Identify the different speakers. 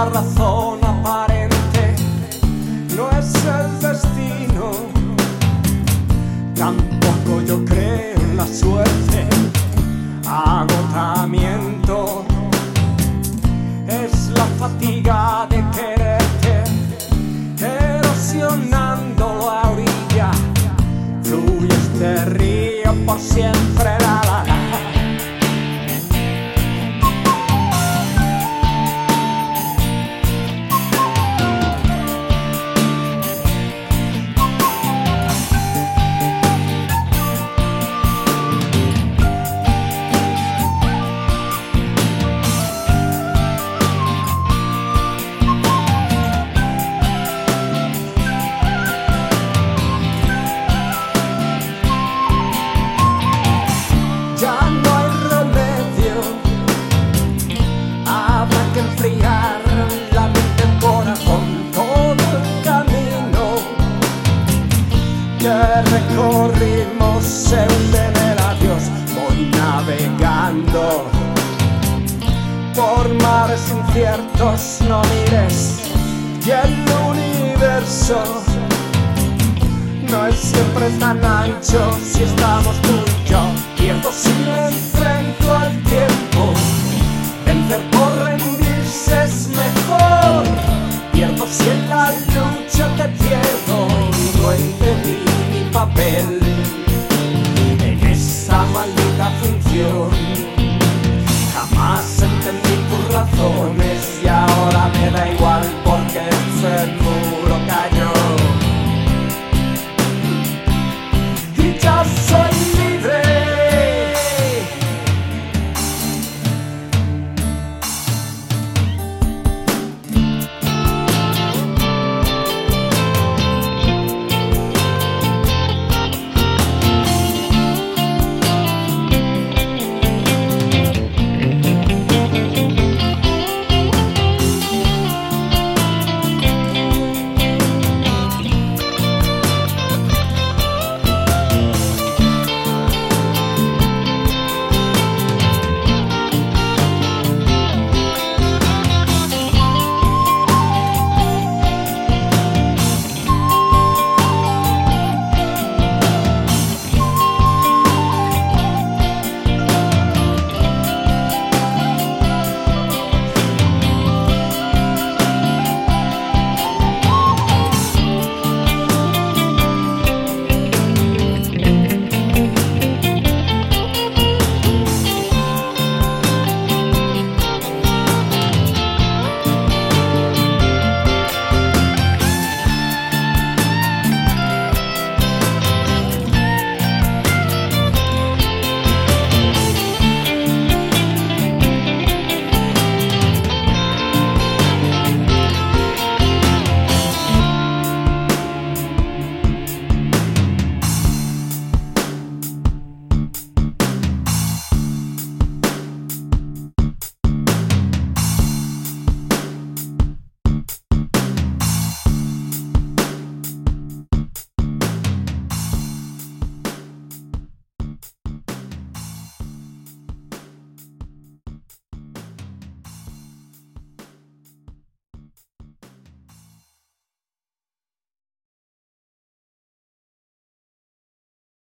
Speaker 1: una razón aparente, no es el destino, tampoco yo creo en la suerte, agotamiento, es la fatiga de quererte, erosionando la orilla, fluye este río por siempre. Recorrimos en adiós. Voy navegando por mares inciertos, no mires y el universo no es siempre tan ancho si estamos tú y yo. Al tiempo.